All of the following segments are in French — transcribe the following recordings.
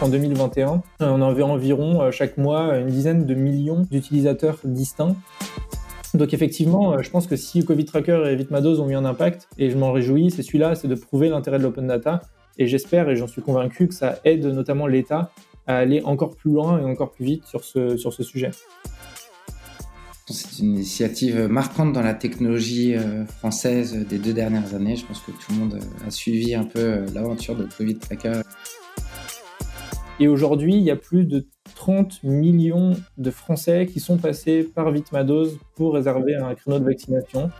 En 2021, on avait environ chaque mois une dizaine de millions d'utilisateurs distincts. Donc effectivement, je pense que si Covid Tracker et Vitmados ont eu un impact, et je m'en réjouis, c'est celui-là, c'est de prouver l'intérêt de l'open data. Et j'espère et j'en suis convaincu que ça aide notamment l'État à aller encore plus loin et encore plus vite sur ce, sujet. C'est une initiative marquante dans la technologie euh, française des deux dernières années. Je pense que tout le monde a suivi un peu euh, l'aventure de Covid Tracker. Et aujourd'hui, il y a plus de 30 millions de Français qui sont passés par Vitmados pour réserver un créneau de vaccination.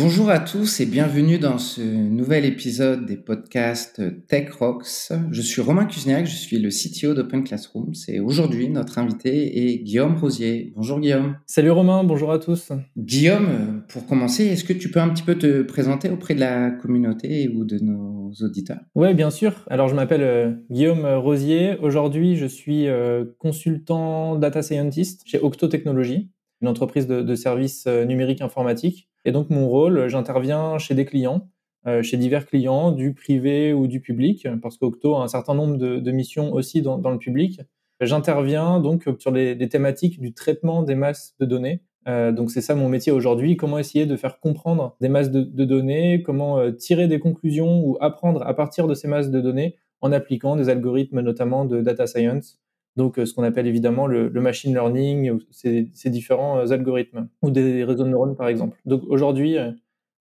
Bonjour à tous et bienvenue dans ce nouvel épisode des podcasts Tech Rocks. Je suis Romain Kuzniak, je suis le CTO d'Open Classroom. C'est aujourd'hui notre invité est Guillaume Rosier. Bonjour Guillaume. Salut Romain, bonjour à tous. Guillaume, pour commencer, est-ce que tu peux un petit peu te présenter auprès de la communauté ou de nos auditeurs? Oui, bien sûr. Alors je m'appelle euh, Guillaume Rosier. Aujourd'hui, je suis euh, consultant data scientist chez Octo Technologies, une entreprise de, de services euh, numériques informatiques et donc mon rôle, j'interviens chez des clients, euh, chez divers clients, du privé ou du public, parce qu'Octo a un certain nombre de, missions aussi dans, le public. J'interviens donc sur les, thématiques du traitement des masses de données. Euh, donc c'est ça mon métier aujourd'hui, comment essayer de faire comprendre des masses de, données, comment euh, tirer des conclusions ou apprendre à partir de ces masses de données en appliquant des algorithmes notamment de data science donc ce qu'on appelle évidemment le, machine learning, ces, ces, différents euh, algorithmes, ou des réseaux de neurones par exemple. Donc aujourd'hui, euh,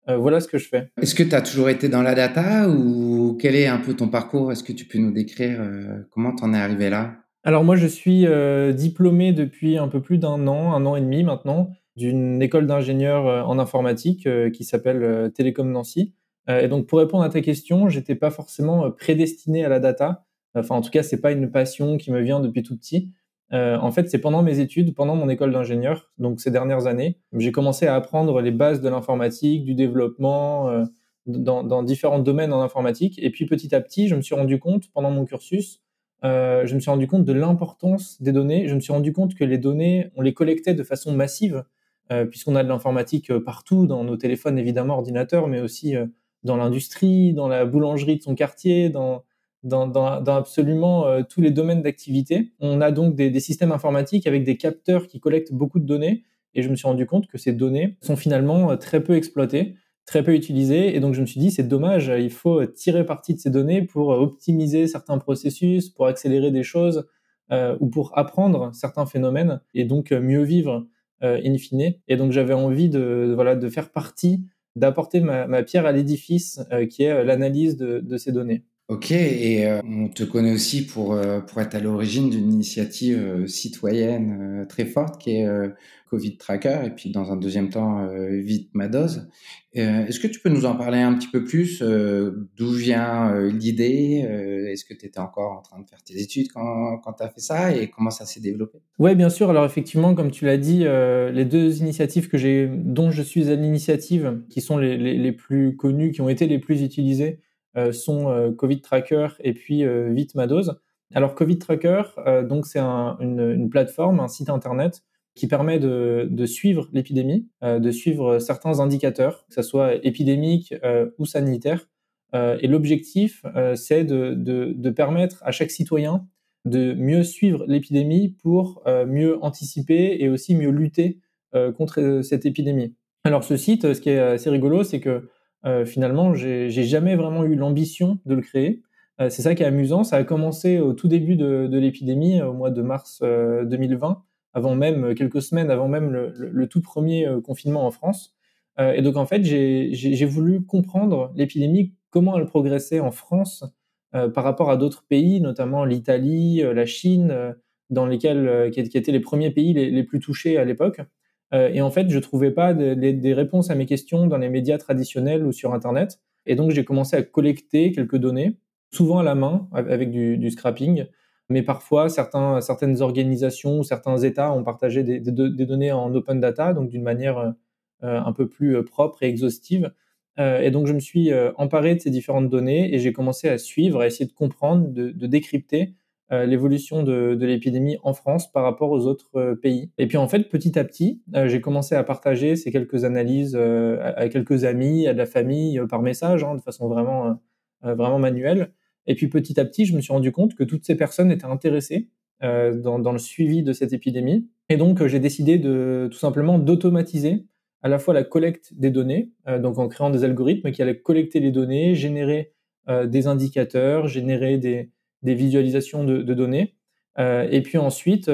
euh, voilà ce que je fais. Est-ce que tu as toujours été dans la data ou quel est un peu ton parcours? Est-ce que tu peux nous décrire comment tu en es arrivé là? Alors moi je suis diplômé depuis un peu plus d'un an, un an et demi maintenant, d'une école d'ingénieur en informatique qui s'appelle Télécom Nancy. et donc pour répondre à ta question, j'étais pas forcément prédestiné à la data. Enfin, en tout cas, c'est pas une passion qui me vient depuis tout petit. Euh, en fait, c'est pendant mes études, pendant mon école d'ingénieur, donc ces dernières années, j'ai commencé à apprendre les bases de l'informatique, du développement, euh, dans, différents domaines en informatique. Et puis petit à petit, je me suis rendu compte, pendant mon cursus, euh, je me suis rendu compte de l'importance des données. Je me suis rendu compte que les données, on les collectait de façon massive, puisqu'on a de l'informatique partout, dans nos téléphones évidemment, ordinateurs, mais aussi dans l'industrie, dans la boulangerie de son quartier, dans dans, absolument euh, tous les domaines d'activité. On a donc des, systèmes informatiques avec des capteurs qui collectent beaucoup de données. Et je me suis rendu compte que ces données sont finalement euh, très peu exploitées, très peu utilisées. Et donc je me suis dit, c'est dommage, il faut tirer parti de ces données pour euh, optimiser certains processus, pour accélérer des choses ou pour apprendre certains phénomènes et donc mieux vivre in fine. Et donc j'avais envie de, voilà, de faire partie, d'apporter ma, pierre à l'édifice qui est l'analyse de ces données. Ok, et euh, on te connaît aussi pour, euh, pour être à l'origine d'une initiative euh, citoyenne très forte qui est Covid Tracker et puis dans un deuxième temps Vite ma dose. Est-ce que tu peux nous en parler un petit peu plus D'où vient l'idée Est-ce que tu étais encore en train de faire tes études quand, quand tu as fait ça et comment ça s'est développé? Oui, bien sûr. Alors effectivement, comme tu l'as dit, les deux initiatives que j'ai, dont je suis à l'initiative, qui sont les, les, plus connues, qui ont été les plus utilisées, euh, sont euh, Covid Tracker et puis euh, Vite. Alors Covid Tracker, donc c'est une, plateforme, un site internet qui permet de, suivre l'épidémie, de suivre certains indicateurs, que ce soit épidémique ou sanitaire. et l'objectif, c'est de, permettre à chaque citoyen de mieux suivre l'épidémie pour mieux anticiper et aussi mieux lutter contre cette épidémie. Alors ce site, ce qui est assez rigolo, c'est que euh, finalement, j'ai jamais vraiment eu l'ambition de le créer. Euh, c'est ça qui est amusant. Ça a commencé au tout début de, l'épidémie, au mois de mars 2020, euh, avant même quelques semaines avant même le, tout premier confinement en France. et donc en fait, j'ai voulu comprendre l'épidémie, comment elle progressait en France par rapport à d'autres pays, notamment l'Italie, la Chine, dans lesquels qui, étaient les premiers pays les plus touchés à l'époque. Euh, et en fait, je trouvais pas des réponses à mes questions dans les médias traditionnels ou sur Internet. Et donc, j'ai commencé à collecter quelques données, souvent à la main, avec du, scrapping. Mais parfois, certains, certaines organisations ou certains États ont partagé des, données en open data, donc d'une manière euh, un peu plus euh, propre et exhaustive. et donc, je me suis emparé de ces différentes données et j'ai commencé à suivre, à essayer de comprendre, de, de décrypter euh, l'évolution de, l'épidémie en France par rapport aux autres euh, pays. Et puis en fait, petit à petit, euh, j'ai commencé à partager ces quelques analyses à, quelques amis, à de la famille, par message, hein, de façon vraiment vraiment manuel. Et puis petit à petit, je me suis rendu compte que toutes ces personnes étaient intéressées dans, dans, le suivi de cette épidémie. Et donc, j'ai décidé de tout simplement d'automatiser à la fois la collecte des données, donc en créant des algorithmes qui allaient collecter les données, générer des indicateurs, générer des, des visualisations de, données. et puis ensuite,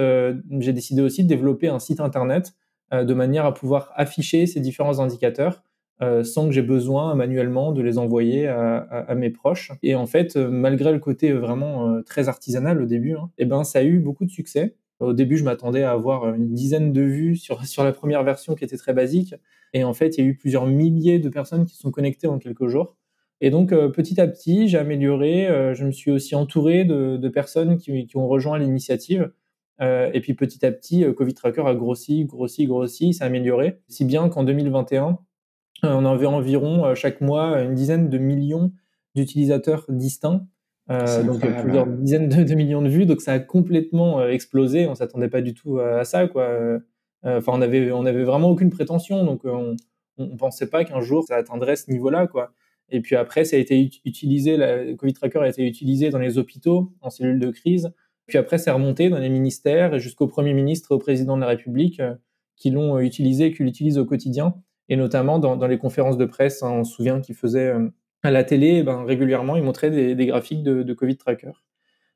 j'ai décidé aussi de développer un site internet de manière à pouvoir afficher ces différents indicateurs euh, sans que j'ai besoin manuellement de les envoyer à, mes proches. Et en fait, euh, malgré le côté vraiment euh, très artisanal au début, hein, eh ben, ça a eu beaucoup de succès. Au début, je m'attendais à avoir une dizaine de vues sur, sur la première version qui était très basique. Et en fait, il y a eu plusieurs milliers de personnes qui sont connectées en quelques jours. Et donc, petit à petit, j'ai amélioré. je me suis aussi entouré de, personnes qui, qui, ont rejoint l'initiative. et puis, petit à petit, Covid Tracker a grossi, grossi, grossi, s'est amélioré. Si bien qu'en 2021, euh, on avait environ euh, chaque mois une dizaine de millions d'utilisateurs distincts. Euh, donc plusieurs dizaines de, millions de vues, donc ça a complètement explosé. On s'attendait pas du tout à, ça, quoi. Enfin, on avait, on avait vraiment aucune prétention, donc on, on pensait pas qu'un jour ça atteindrait ce niveau-là, quoi. Et puis après, ça a été utilisé, le Covid Tracker a été utilisé dans les hôpitaux, en cellules de crise. Puis après, c'est remonté dans les ministères jusqu'au Premier ministre au Président de la République qui l'ont utilisé et qui l'utilisent au quotidien et notamment dans, les conférences de presse, hein, on se souvient qu'ils faisaient euh, à la télé, eh ben, régulièrement, ils montraient des, graphiques de, Covid Tracker.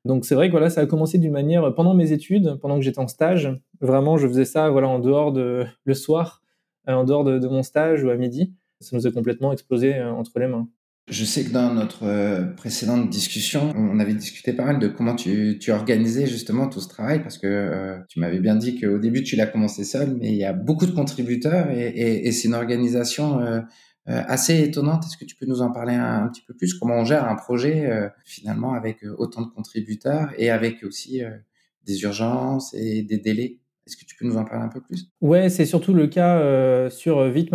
Donc c'est vrai que voilà, ça a commencé d'une manière pendant mes études, pendant que j'étais en stage. Vraiment, je faisais ça voilà en dehors de le soir, euh, en dehors de, de, mon stage ou à midi. Ça nous a complètement explosé euh, entre les mains. Je sais que dans notre euh, précédente discussion, on avait discuté pas mal de comment tu, tu organisais justement tout ce travail parce que euh, tu m'avais bien dit qu'au début tu l'as commencé seul, mais il y a beaucoup de contributeurs et, et, et c'est une organisation euh, assez étonnante. Est-ce que tu peux nous en parler un, un, petit peu plus? Comment on gère un projet finalement avec autant de contributeurs et avec aussi des urgences et des délais? Est-ce que tu peux nous en parler un peu plus? Ouais, c'est surtout le cas euh, sur euh, Vite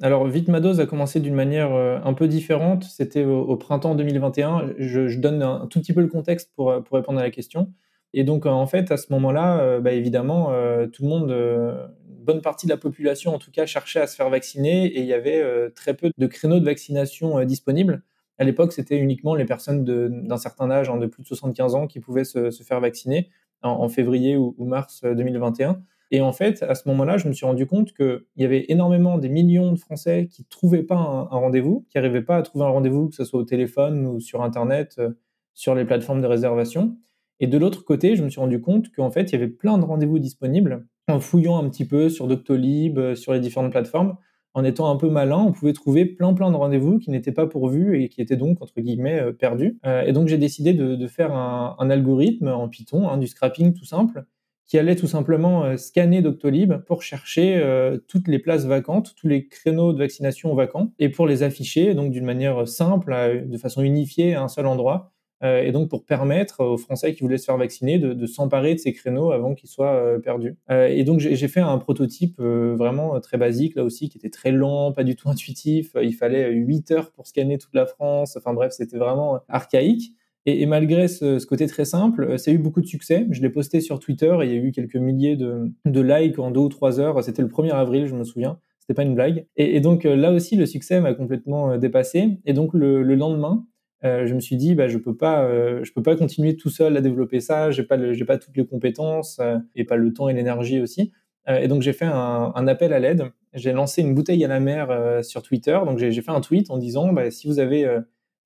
Alors Vite a commencé d'une manière euh, un peu différente. C'était au, printemps 2021. Je, je, donne un, tout petit peu le contexte pour, pour répondre à la question. Et donc en fait, à ce moment-là, bah, évidemment, tout le monde, une bonne partie de la population en tout cas, cherchait à se faire vacciner et il y avait très peu de créneaux de vaccination disponibles. À l'époque, c'était uniquement les personnes d'un certain âge, hein, de plus de 75 ans, qui pouvaient se, se faire vacciner en, février ou, mars 2021. Euh, et en fait, à ce moment-là, je me suis rendu compte qu'il y avait énormément des millions de Français qui ne trouvaient pas un, rendez-vous, qui n'arrivaient pas à trouver un rendez-vous, que ce soit au téléphone ou sur Internet, euh, sur les plateformes de réservation. Et de l'autre côté, je me suis rendu compte qu'en fait, il y avait plein de rendez-vous disponibles. En fouillant un petit peu sur Doctolib, euh, sur les différentes plateformes, en étant un peu malin, on pouvait trouver plein plein de rendez-vous qui n'étaient pas pourvus et qui étaient donc entre guillemets euh, perdus. Euh, et donc j'ai décidé de, faire un, algorithme en Python, hein, du scrapping tout simple, qui allait tout simplement euh, scanner Doctolib pour chercher toutes les places vacantes, tous les créneaux de vaccination vacants, et pour les afficher donc d'une manière simple, de façon unifiée à un seul endroit, et donc pour permettre aux Français qui voulaient se faire vacciner de, s'emparer de ces créneaux avant qu'ils soient euh, perdus. Euh, et donc j'ai fait un prototype vraiment très basique là aussi, qui était très lent, pas du tout intuitif. Il fallait 8 heures pour scanner toute la France. Enfin bref, c'était vraiment archaïque. Et, malgré ce, côté très simple, ça a eu beaucoup de succès. Je l'ai posté sur Twitter et il y a eu quelques milliers de, likes en deux ou trois heures. C'était le 1er avril, je me souviens. C'était pas une blague. Et, donc là aussi, le succès m'a complètement dépassé. Et donc le, le lendemain, euh, je me suis dit bah je peux pas euh, je peux pas continuer tout seul à développer ça. J'ai pas j'ai pas toutes les compétences euh, et pas le temps et l'énergie aussi. Et donc j'ai fait un, un, appel à l'aide. J'ai lancé une bouteille à la mer sur Twitter. Donc j'ai fait un tweet en disant bah, si vous avez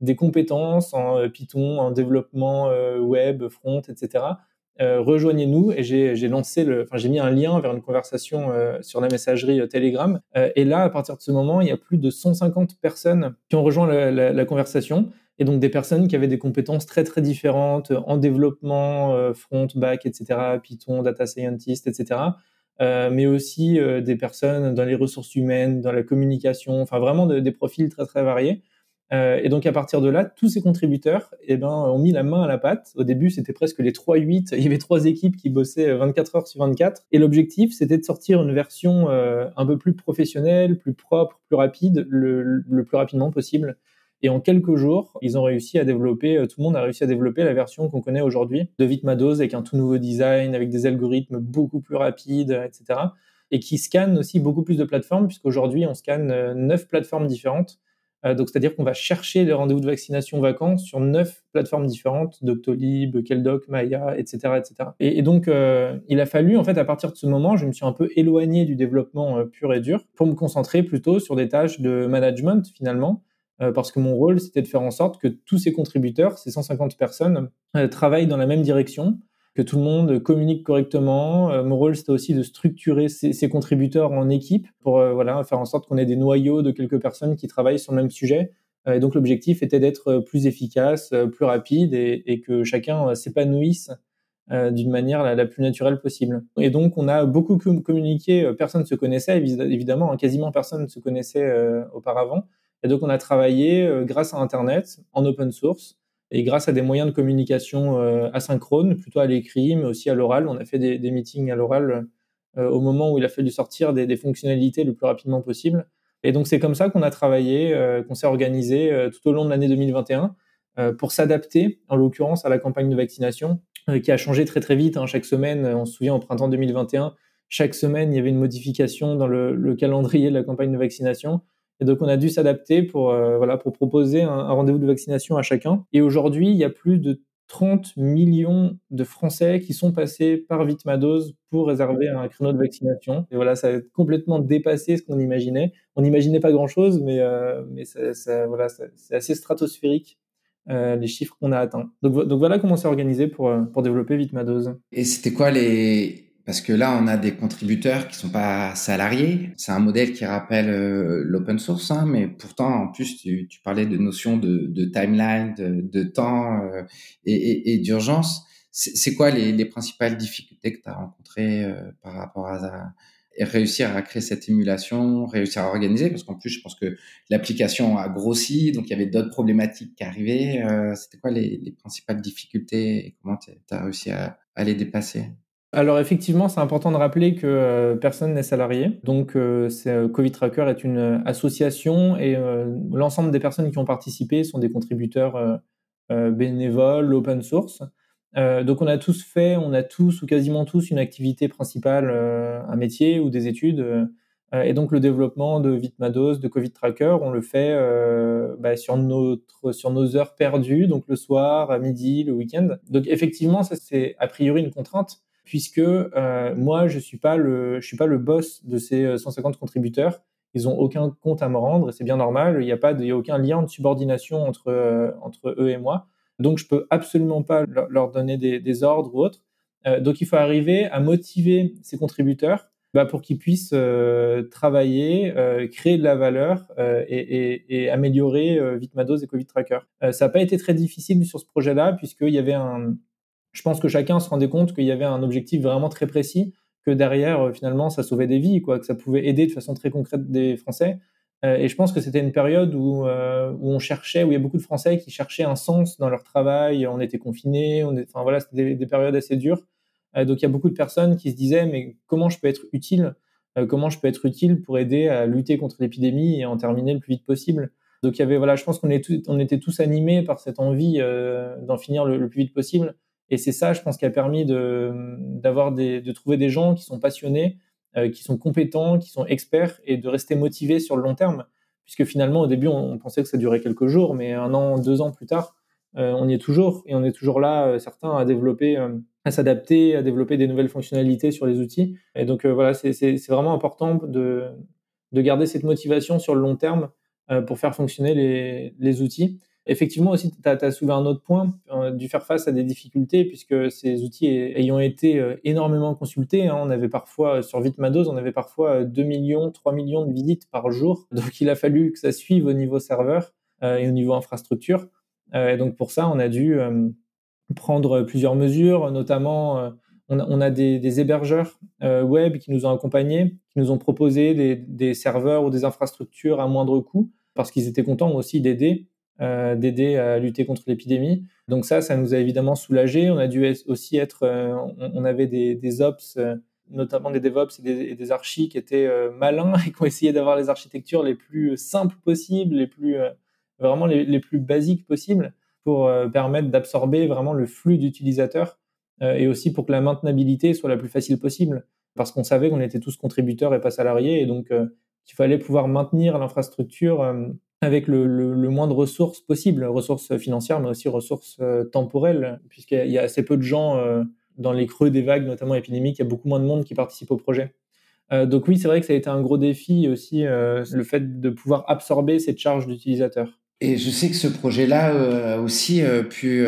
des compétences en Python en développement web front etc rejoignez-nous. Et j'ai lancé le, enfin j'ai mis un lien vers une conversation sur la messagerie Telegram. Et là à partir de ce moment il y a plus de 150 personnes qui ont rejoint la, la conversation et donc des personnes qui avaient des compétences très très différentes en développement, euh, front, back, etc., Python, data scientist, etc., euh, mais aussi euh, des personnes dans les ressources humaines, dans la communication, enfin vraiment des profils très très variés. et donc à partir de là, tous ces contributeurs eh ben, ont mis la main à la pâte. Au début, c'était presque les 3-8. Il y avait trois équipes qui bossaient 24 heures sur 24. Et l'objectif, c'était de sortir une version un peu plus professionnelle, plus propre, plus rapide, le plus rapidement possible. Et en quelques jours, ils ont réussi à développer, euh, tout le monde a réussi à développer la version qu'on connaît aujourd'hui de Vitmados avec un tout nouveau design, avec des algorithmes beaucoup plus rapides, etc. Et qui scanne aussi beaucoup plus de plateformes, puisqu'aujourd'hui, on scanne euh, neuf plateformes différentes Euh, donc, c'est-à-dire qu'on va chercher les rendez-vous de vaccination vacants sur neuf plateformes différentes, Doctolib, Keldoc, Maya, etc., etc. Et, donc, il a fallu, en fait, à partir de ce moment, je me suis un peu éloigné du développement pur et dur pour me concentrer plutôt sur des tâches de management, finalement, parce que mon rôle, c'était de faire en sorte que tous ces contributeurs, ces 150 personnes, travaillent dans la même direction, que tout le monde communique correctement. Euh, mon rôle, c'était aussi de structurer ces, contributeurs en équipe pour euh, voilà, faire en sorte qu'on ait des noyaux de quelques personnes qui travaillent sur le même sujet. Euh, et donc, l'objectif était d'être plus efficace, plus rapide et, que chacun s'épanouisse d'une manière la, plus naturelle possible. Et donc, on a beaucoup communiqué. Personne ne se connaissait, évidemment, hein, quasiment personne ne se connaissait auparavant. Et donc, on a travaillé grâce à Internet, en open source, et grâce à des moyens de communication euh, asynchrones, plutôt à l'écrit, mais aussi à l'oral, on a fait des, meetings à l'oral euh, au moment où il a fallu sortir des, fonctionnalités le plus rapidement possible. Et donc c'est comme ça qu'on a travaillé, euh, qu'on s'est organisé tout au long de l'année 2021 pour s'adapter, en l'occurrence, à la campagne de vaccination, qui a changé très très vite. Hein, chaque semaine, on se souvient au printemps 2021, chaque semaine, il y avait une modification dans le calendrier de la campagne de vaccination. Et donc, on a dû s'adapter pour, euh, voilà, pour proposer un, rendez-vous de vaccination à chacun. Et aujourd'hui, il y a plus de 30 millions de Français qui sont passés par Vitmadose pour réserver un créneau de vaccination. Et voilà, ça a complètement dépassé ce qu'on imaginait. On n'imaginait pas grand-chose, mais, euh, mais ça, ça, voilà, c'est assez stratosphérique. Euh, les chiffres qu'on a atteints. Donc, voilà comment c'est organisé pour, pour développer Vitmadose. Et c'était quoi les, parce que là, on a des contributeurs qui sont pas salariés. C'est un modèle qui rappelle euh, l'open source, hein, mais pourtant, en plus, tu, tu parlais de notions de, de timeline, de, de temps euh, et, et, et d'urgence. C'est quoi les, les, principales difficultés que tu as rencontrées euh, par rapport à ça? Réussir à créer cette émulation, réussir à organiser, parce qu'en plus, je pense que l'application a grossi, donc il y avait d'autres problématiques qui arrivaient. C'était quoi les, les, principales difficultés et comment tu as réussi à, à les dépasser? Alors effectivement, c'est important de rappeler que euh, personne n'est salarié. Donc euh, euh, Covid Tracker est une association et l'ensemble des personnes qui ont participé sont des contributeurs bénévoles, open source. donc on a tous fait, on a tous ou quasiment tous une activité principale, un métier ou des études. et donc le développement de Vitmados, de Covid Tracker, on le fait bah, sur, notre, sur nos heures perdues, donc le soir, à midi, le week-end. Donc effectivement, ça c'est a priori une contrainte puisque euh, moi, je suis suis pas le boss de ces 150 euh, contributeurs. Ils ont aucun compte à me rendre et c'est bien normal. Il n'y a a aucun lien de subordination entre euh, entre eux et moi. Donc, je peux absolument pas leur, donner des, ordres ou autres. donc, il faut arriver à motiver ces contributeurs bah, pour qu'ils puissent travailler, créer de la valeur et, améliorer Vitmados et Covid Tracker. ça n'a pas été très difficile sur ce projet-là puisqu'il y avait un, je pense que chacun se rendait compte qu'il y avait un objectif vraiment très précis, que derrière, euh, finalement, ça sauvait des vies, quoi, que ça pouvait aider de façon très concrète des Français. Euh, et je pense que c'était une période où, euh, où on cherchait, où il y a beaucoup de Français qui cherchaient un sens dans leur travail. On était confinés, enfin voilà, c'était des, périodes assez dures. donc il y a beaucoup de personnes qui se disaient, mais comment je peux être utile Comment je peux être utile pour aider à lutter contre l'épidémie et en terminer le plus vite possible? Donc il y avait, voilà, je pense qu'on on était tous animés par cette envie d'en finir le, plus vite possible. Et c'est ça, je pense, qui a permis de, d'avoir des, de trouver des gens qui sont passionnés, euh, qui sont compétents, qui sont experts et de rester motivés sur le long terme. Puisque finalement, au début, on, pensait que ça durait quelques jours, mais un an, deux ans plus tard, euh, on y est toujours et on est toujours là, euh, certains, à développer, à s'adapter, à développer des nouvelles fonctionnalités sur les outils. Et donc voilà, c'est, c'est, c'est vraiment important de, de garder cette motivation sur le long terme pour faire fonctionner les, les outils. Effectivement aussi, tu as, soulevé un autre point, euh, dû faire face à des difficultés, puisque ces outils ayant été euh, énormément consultés, hein, on avait parfois, euh, sur Vitmados, on avait parfois 2 millions, 3 millions de visites par jour. Donc il a fallu que ça suive au niveau serveur et au niveau infrastructure. et donc pour ça, on a dû prendre plusieurs mesures, notamment on a, des, hébergeurs web qui nous ont accompagnés, qui nous ont proposé des serveurs ou des infrastructures à moindre coût, parce qu'ils étaient contents aussi d'aider euh, d'aider à lutter contre l'épidémie. Donc ça, ça nous a évidemment soulagé. On a dû aussi être, euh, on, avait des, des ops, euh, notamment des DevOps et des, des archis qui étaient malins et qui ont essayé d'avoir les architectures les plus simples possibles, les plus vraiment les, plus basiques possibles pour permettre d'absorber vraiment le flux d'utilisateurs et aussi pour que la maintenabilité soit la plus facile possible. Parce qu'on savait qu'on était tous contributeurs et pas salariés et donc qu'il fallait pouvoir maintenir l'infrastructure avec le, le, moins de ressources possible, ressources financières, mais aussi ressources euh, temporelles, puisqu'il y a assez peu de gens euh, dans les creux des vagues, notamment épidémiques, il y a beaucoup moins de monde qui participe au projet. Euh, donc oui, c'est vrai que ça a été un gros défi aussi, le fait de pouvoir absorber cette charge d'utilisateurs. Et je sais que ce projet-là aussi pu,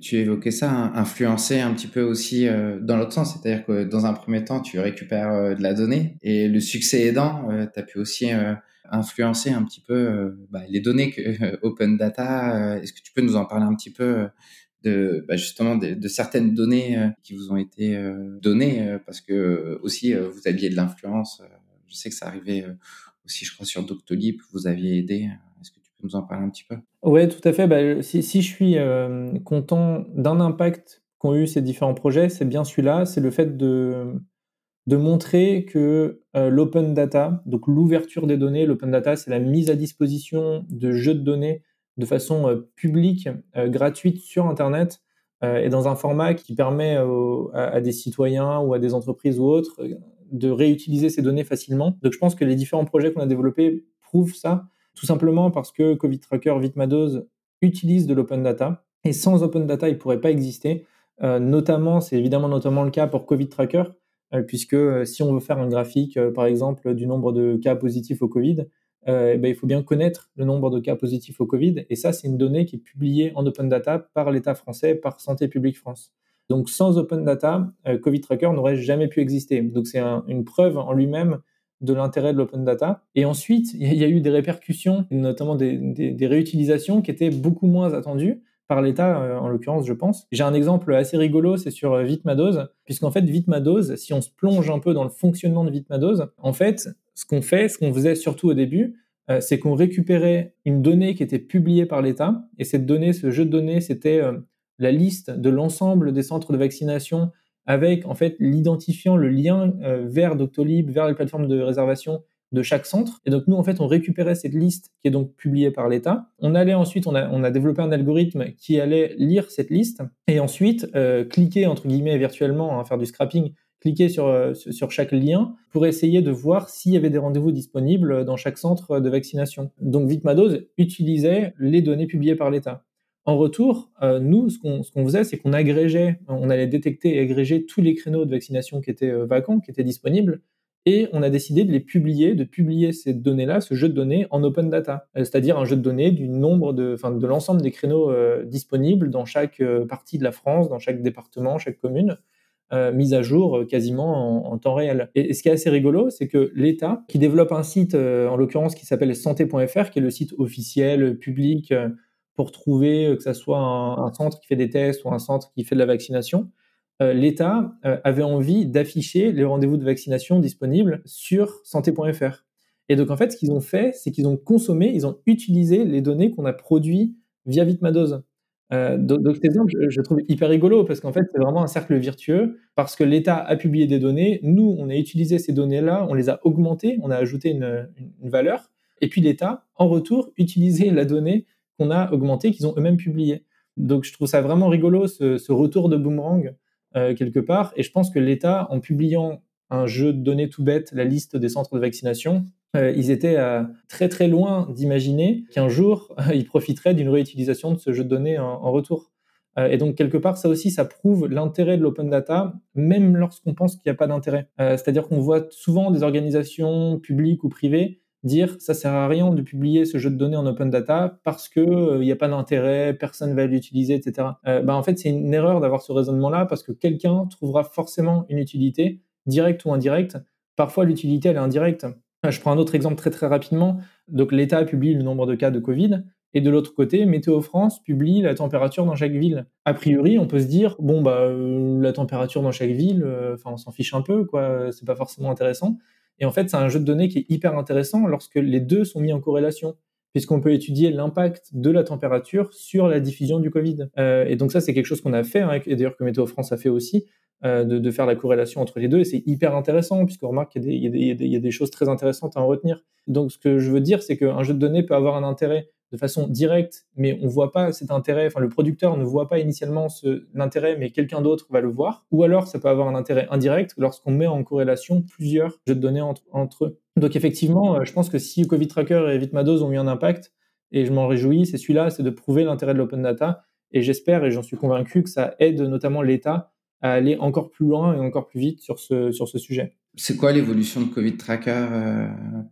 tu évoquais ça, influencer un petit peu aussi dans l'autre sens, c'est-à-dire que dans un premier temps, tu récupères de la donnée et le succès aidant, tu as pu aussi influencer un petit peu euh, bah, les données que Open Data. Euh, est-ce que tu peux nous en parler un petit peu euh, de bah, justement de, certaines données qui vous ont été données parce que aussi vous aviez de l'influence. je sais que ça arrivait aussi, je crois, sur Doctolib, vous aviez aidé. Est-ce que tu peux nous en parler un petit peu? Oui, tout à fait. Bah, si, je suis content d'un impact qu'ont eu ces différents projets, c'est bien celui-là, c'est le fait de de montrer que euh, l'open data, donc l'ouverture des données, l'open data, c'est la mise à disposition de jeux de données de façon euh, publique, euh, gratuite sur Internet, et dans un format qui permet à, des citoyens ou à des entreprises ou autres de réutiliser ces données facilement. Donc je pense que les différents projets qu'on a développés prouvent ça, tout simplement parce que Covid Tracker, Vitmados utilise de l'open data, et sans open data, il ne pourrait pas exister. notamment, c'est évidemment notamment le cas pour Covid Tracker, euh, puisque euh, si on veut faire un graphique, euh, par exemple, du nombre de cas positifs au Covid, eh ben, il faut bien connaître le nombre de cas positifs au Covid. Et ça, c'est une donnée qui est publiée en open data par l'État français, par Santé publique France. Donc sans open data, Covid Tracker n'aurait jamais pu exister. Donc c'est une preuve en lui-même de l'intérêt de l'open data. Et ensuite, il y a eu des répercussions, notamment des, des, réutilisations qui étaient beaucoup moins attendues par l'État, euh, en l'occurrence, je pense. J'ai un exemple assez rigolo, c'est sur euh, Vitmados, puisqu'en fait, Vitmados, si on se plonge un peu dans le fonctionnement de Vitmados, en fait, ce qu'on fait, ce qu'on faisait surtout au début, euh, c'est qu'on récupérait une donnée qui était publiée par l'État, et cette donnée, ce jeu de données, c'était la liste de l'ensemble des centres de vaccination avec en fait l'identifiant, le lien vers Doctolib, vers les plateformes de réservation de chaque centre. Et donc nous, en fait, on récupérait cette liste qui est donc publiée par l'État. On allait ensuite, on a, on a développé un algorithme qui allait lire cette liste et ensuite euh, cliquer, entre guillemets, virtuellement, hein, faire du scrapping, cliquer sur, euh, sur chaque lien pour essayer de voir s'il y avait des rendez-vous disponibles dans chaque centre de vaccination. Donc Vitmados utilisait les données publiées par l'État. En retour, euh, nous, ce qu'on ce qu'on faisait, c'est qu'on agrégeait, on allait détecter et agréger tous les créneaux de vaccination qui étaient vacants, qui étaient disponibles, et on a décidé de les publier, de publier ces données-là, ce jeu de données en open data, euh, c'est-à-dire un jeu de données du nombre de, enfin, de l'ensemble des créneaux euh, disponibles dans chaque euh, partie de la France, dans chaque département, chaque commune, mise à jour quasiment en, temps réel. Et, ce qui est assez rigolo, c'est que l'État, qui développe un site, en l'occurrence qui s'appelle santé.fr, qui est le site officiel, public, pour trouver que ça soit un centre qui fait des tests ou un centre qui fait de la vaccination, euh, l'État euh, avait envie d'afficher les rendez-vous de vaccination disponibles sur santé.fr. Et donc en fait, ce qu'ils ont fait, c'est qu'ils ont consommé, ils ont utilisé les données qu'on a produites via Vitmados. Euh, donc, cet exemple, je, trouve hyper rigolo parce qu'en fait, c'est vraiment un cercle virtueux parce que l'État a publié des données, nous, on a utilisé ces données-là, on les a augmentées, on a ajouté une, valeur, et puis l'État, en retour, utilisait la donnée qu'on a augmentée, qu'ils ont eux-mêmes publiée. Donc je trouve ça vraiment rigolo, ce retour de boomerang euh, quelque part. Et je pense que l'État, en publiant un jeu de données tout bête, la liste des centres de vaccination, euh, ils étaient euh, très très loin d'imaginer qu'un jour, ils profiteraient d'une réutilisation de ce jeu de données en, retour. et donc, quelque part, ça aussi, ça prouve l'intérêt de l'open data, même lorsqu'on pense qu'il n'y a pas d'intérêt. C'est-à-dire qu'on voit souvent des organisations publiques ou privées dire ça sert à rien de publier ce jeu de données en open data parce que il euh, n'y a pas d'intérêt, personne va l'utiliser, etc. Euh, bah, en fait, c'est une erreur d'avoir ce raisonnement-là parce que quelqu'un trouvera forcément une utilité, directe ou indirecte. Parfois, l'utilité, elle est indirecte. Euh, je prends un autre exemple très très rapidement. Donc, l'État publie le nombre de cas de Covid. Et de l'autre côté, Météo France publie la température dans chaque ville. A priori, on peut se dire bon bah la température dans chaque ville, enfin on s'en fiche un peu quoi, c'est pas forcément intéressant. Et en fait, c'est un jeu de données qui est hyper intéressant lorsque les deux sont mis en corrélation, puisqu'on peut étudier l'impact de la température sur la diffusion du Covid. Euh, et donc ça, c'est quelque chose qu'on a fait, hein, et d'ailleurs que Météo France a fait aussi, euh, de, faire la corrélation entre les deux. Et c'est hyper intéressant, puisqu'on remarque qu'il y, y, y, a des choses très intéressantes à en retenir. Donc ce que je veux dire, c'est qu'un jeu de données peut avoir un intérêt de façon directe, mais on voit pas cet intérêt, enfin le producteur ne voit pas initialement l'intérêt, mais quelqu'un d'autre va le voir. Ou alors ça peut avoir un intérêt indirect lorsqu'on met en corrélation plusieurs jeux de données entre, eux. Donc effectivement, euh, je pense que si Covid Tracker et Vitmados ont eu un impact, et je m'en réjouis, c'est celui-là, c'est de prouver l'intérêt de l'open data. Et j'espère, et j'en suis convaincu, que ça aide notamment l'État à aller encore plus loin et encore plus vite sur ce, sur ce sujet. C'est quoi l'évolution de Covid Tracker euh,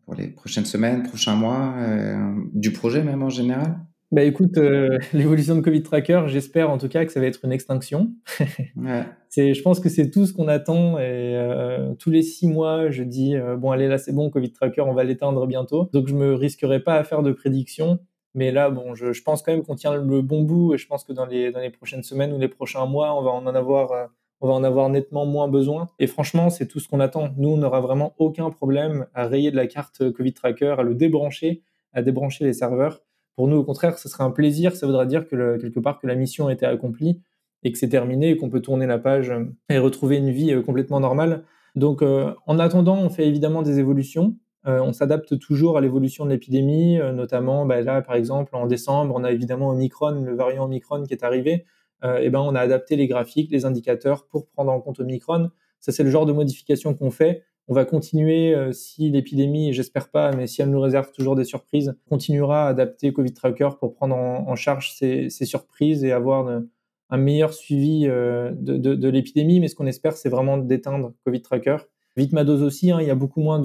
pour les prochaines semaines, prochains mois, euh, du projet même en général? Bah écoute, euh, l'évolution de Covid Tracker, j'espère en tout cas que ça va être une extinction. ouais. c'est, je pense que c'est tout ce qu'on attend. Et euh, tous les six mois, je dis euh, bon allez là c'est bon Covid Tracker, on va l'éteindre bientôt. Donc je me risquerai pas à faire de prédictions. Mais là, bon, je, je pense quand même qu'on tient le bon bout et je pense que dans les, dans les prochaines semaines ou les prochains mois, on va en avoir, on va en avoir nettement moins besoin. Et franchement, c'est tout ce qu'on attend. Nous, on n'aura vraiment aucun problème à rayer de la carte Covid Tracker, à le débrancher, à débrancher les serveurs pour nous, au contraire, ce serait un plaisir. Ça voudra dire que quelque part que la mission a été accomplie et que c'est terminé et qu'on peut tourner la page et retrouver une vie euh, complètement normale. Donc, euh, en attendant, on fait évidemment des évolutions. Euh, on s'adapte toujours à l'évolution de l'épidémie, notamment bah, là, par exemple, en décembre, on a évidemment Omicron, le variant Omicron qui est arrivé. Et ben, on a adapté les graphiques, les indicateurs pour prendre en compte Omicron. Ça, c'est le genre de modification qu'on fait on va continuer, euh, si l'épidémie, j'espère pas, mais si elle nous réserve toujours des surprises, continuera à adapter Covid Tracker pour prendre en, charge ces, surprises et avoir un meilleur suivi euh, de, l'épidémie. Mais ce qu'on espère, c'est vraiment d'éteindre Covid Tracker. Vitmados aussi, hein, il y a beaucoup moins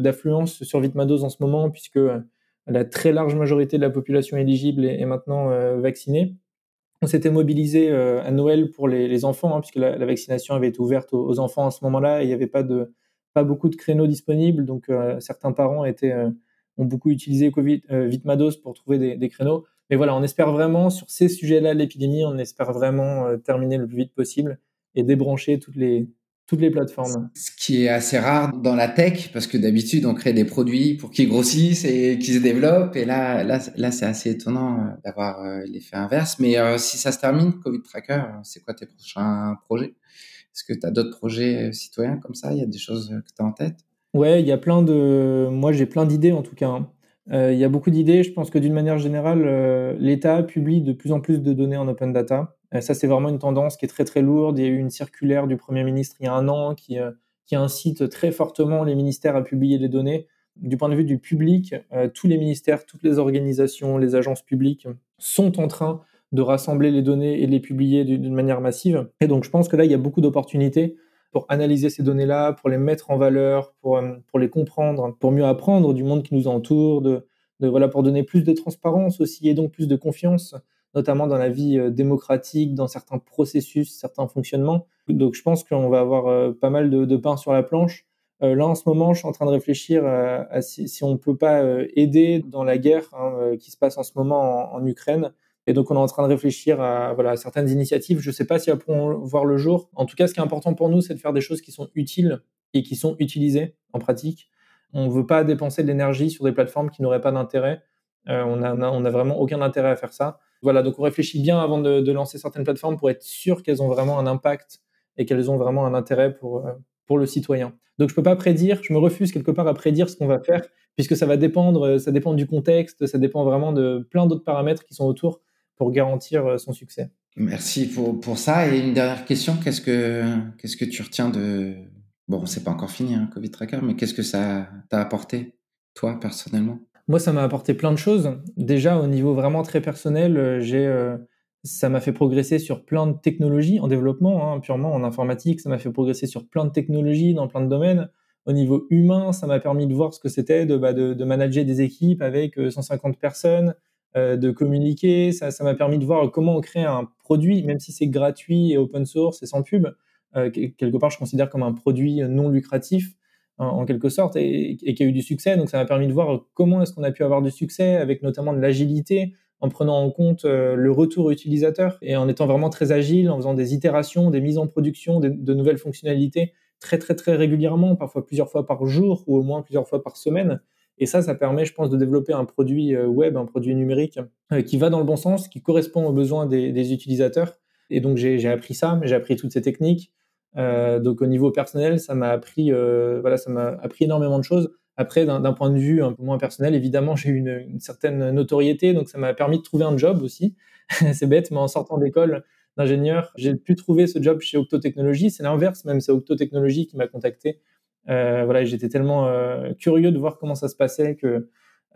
d'affluence sur Vitmados en ce moment, puisque euh, la très large majorité de la population éligible est, maintenant vaccinée. On s'était mobilisé à Noël pour les, enfants, hein, puisque la, vaccination avait été ouverte aux, enfants à ce moment-là, et il n'y avait pas de pas beaucoup de créneaux disponibles, donc euh, certains parents euh, ont beaucoup utilisé COVID, euh, Vitmados pour trouver des, créneaux. Mais voilà, on espère vraiment, sur ces sujets-là l'épidémie, on espère vraiment terminer le plus vite possible et débrancher toutes les, toutes les plateformes. Ce qui est assez rare dans la tech, parce que d'habitude, on crée des produits pour qu'ils grossissent et qu'ils se développent. Et là, là, là c'est assez étonnant d'avoir l'effet inverse. Mais si ça se termine, Covid Tracker, c'est quoi tes prochains projets? Est-ce que tu as d'autres projets euh, citoyens comme ça? Il y a des choses euh, que tu as en tête? Ouais, il y a plein de. Moi, j'ai plein d'idées en tout cas. Hein. Euh, il y a beaucoup d'idées. Je pense que d'une manière générale, l'État publie de plus en plus de données en open data. Ça, c'est vraiment une tendance qui est très très lourde. Il y a eu une circulaire du Premier ministre il y a un an qui, qui incite très fortement les ministères à publier les données. Du point de vue du public, tous les ministères, toutes les organisations, les agences publiques sont en train de rassembler les données et de les publier d'une manière massive. Et donc, je pense que là, il y a beaucoup d'opportunités pour analyser ces données-là, pour les mettre en valeur, pour, euh, pour les comprendre, pour mieux apprendre du monde qui nous entoure, de, de, voilà, pour donner plus de transparence aussi et donc plus de confiance, notamment dans la vie euh, démocratique, dans certains processus, certains fonctionnements. Donc, je pense qu'on va avoir euh, pas mal de, pain sur la planche. là, en ce moment, je suis en train de réfléchir à, si, on ne peut pas aider dans la guerre hein, qui se passe en ce moment en Ukraine et donc, on est en train de réfléchir à voilà, certaines initiatives. Je ne sais pas si elles pourront voir le jour. En tout cas, ce qui est important pour nous, c'est de faire des choses qui sont utiles et qui sont utilisées en pratique. On ne veut pas dépenser de l'énergie sur des plateformes qui n'auraient pas d'intérêt. Euh, on n'a on a vraiment aucun intérêt à faire ça. Voilà, donc on réfléchit bien avant de, lancer certaines plateformes pour être sûr qu'elles ont vraiment un impact et qu'elles ont vraiment un intérêt pour, euh, pour le citoyen. Donc je ne peux pas prédire, je me refuse quelque part à prédire ce qu'on va faire, puisque ça va dépendre, ça dépend du contexte, ça dépend vraiment de plein d'autres paramètres qui sont autour pour garantir euh, son succès. Merci pour, pour ça. Et une dernière question, qu'est-ce que, qu'est-ce que tu retiens de... Bon, c'est pas encore fini, hein, Covid Tracker, mais qu'est-ce que ça t'a apporté, toi, personnellement? Moi, ça m'a apporté plein de choses. Déjà, au niveau vraiment très personnel, euh, j'ai, euh, ça m'a fait progresser sur plein de technologies en développement, hein, purement en informatique. Ça m'a fait progresser sur plein de technologies dans plein de domaines. Au niveau humain, ça m'a permis de voir ce que c'était de, bah, de, de, manager des équipes avec 150 personnes, euh, de communiquer. Ça, m'a permis de voir comment on crée un produit, même si c'est gratuit et open source et sans pub. Euh, quelque part, je considère comme un produit non lucratif en, quelque sorte et, qui a eu du succès. Donc, ça m'a permis de voir comment est-ce qu'on a pu avoir du succès avec notamment de l'agilité, en prenant en compte euh, le retour utilisateur et en étant vraiment très agile, en faisant des itérations, des mises en production, de nouvelles fonctionnalités très très très régulièrement, parfois plusieurs fois par jour ou au moins plusieurs fois par semaine. Et ça, ça permet, je pense, de développer un produit euh, web, un produit numérique euh, qui va dans le bon sens, qui correspond aux besoins des, utilisateurs. Et donc, j'ai appris ça, j'ai appris toutes ces techniques. Euh, donc, au niveau personnel, ça m'a appris, voilà, ça m'a appris énormément de choses. Après, d'un point de vue un peu moins personnel, évidemment, j'ai eu une, certaine notoriété, donc ça m'a permis de trouver un job aussi. c'est bête, mais en sortant d'école d'ingénieur, j'ai pu trouver ce job chez Octo Technologies. C'est l'inverse, même c'est Octo Technologies qui m'a contacté euh, voilà, j'étais tellement euh, curieux de voir comment ça se passait que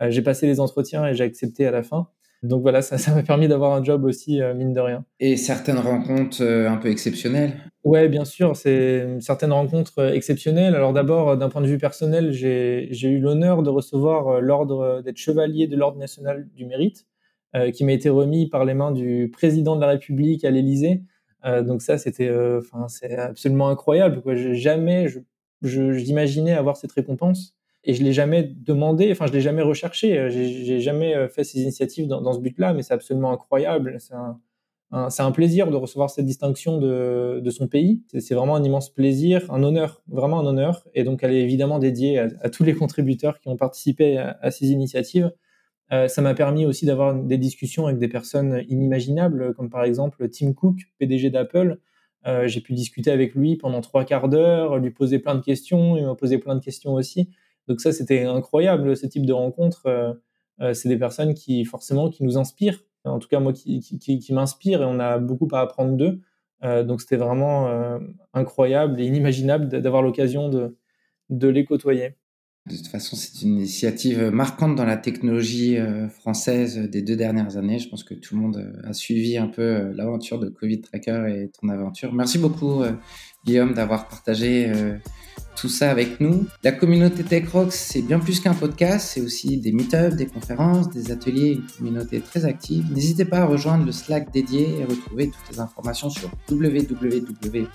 j'ai passé les entretiens et j'ai accepté à la fin. Donc voilà, ça, ça m'a permis d'avoir un job aussi, euh, mine de rien. Et certaines rencontres euh, un peu exceptionnelles? Ouais, bien sûr, c'est certaines rencontres euh, exceptionnelles. Alors d'abord, d'un point de vue personnel, j'ai eu l'honneur de recevoir l'ordre d'être chevalier de l'ordre national du mérite, qui m'a été remis par les mains du président de la République à l'Élysée. donc ça, c'était, enfin, c'est absolument incroyable. Quoi. Jamais, je, j'imaginais avoir cette récompense et je l'ai jamais demandé, enfin je l'ai jamais recherché, euh, j'ai jamais euh, fait ces initiatives dans, dans ce but-là, mais c'est absolument incroyable. C'est un, un, un, plaisir de recevoir cette distinction de, de son pays. C'est vraiment un immense plaisir, un honneur, vraiment un honneur. Et donc elle est évidemment dédiée à, à tous les contributeurs qui ont participé à, à ces initiatives. Euh, ça m'a permis aussi d'avoir des discussions avec des personnes inimaginables, comme par exemple Tim Cook, PDG d'Apple. Euh, j'ai pu discuter avec lui pendant trois quarts d'heure, lui poser plein de questions, il m'a posé plein de questions aussi. Donc ça, c'était incroyable, ce type de rencontre. Euh, euh, c'est des personnes qui, forcément, qui nous inspirent. En tout cas, moi, qui, qui, qui m'inspirent et on a beaucoup à apprendre d'eux. Euh, donc c'était vraiment incroyable et inimaginable d'avoir l'occasion de, de les côtoyer. De toute façon, c'est une initiative marquante dans la technologie française des deux dernières années. Je pense que tout le monde a suivi un peu l'aventure de Covid Tracker et ton aventure. Merci beaucoup, Guillaume, d'avoir partagé tout ça avec nous. La communauté TechRox, c'est bien plus qu'un podcast, c'est aussi des meet-ups, des conférences, des ateliers, une communauté très active. N'hésitez pas à rejoindre le Slack dédié et retrouver toutes les informations sur www.tech.rocks.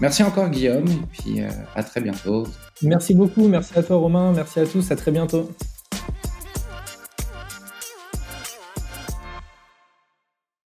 Merci encore Guillaume et puis euh, à très bientôt. Merci beaucoup, merci à toi Romain, merci à tous, à très bientôt.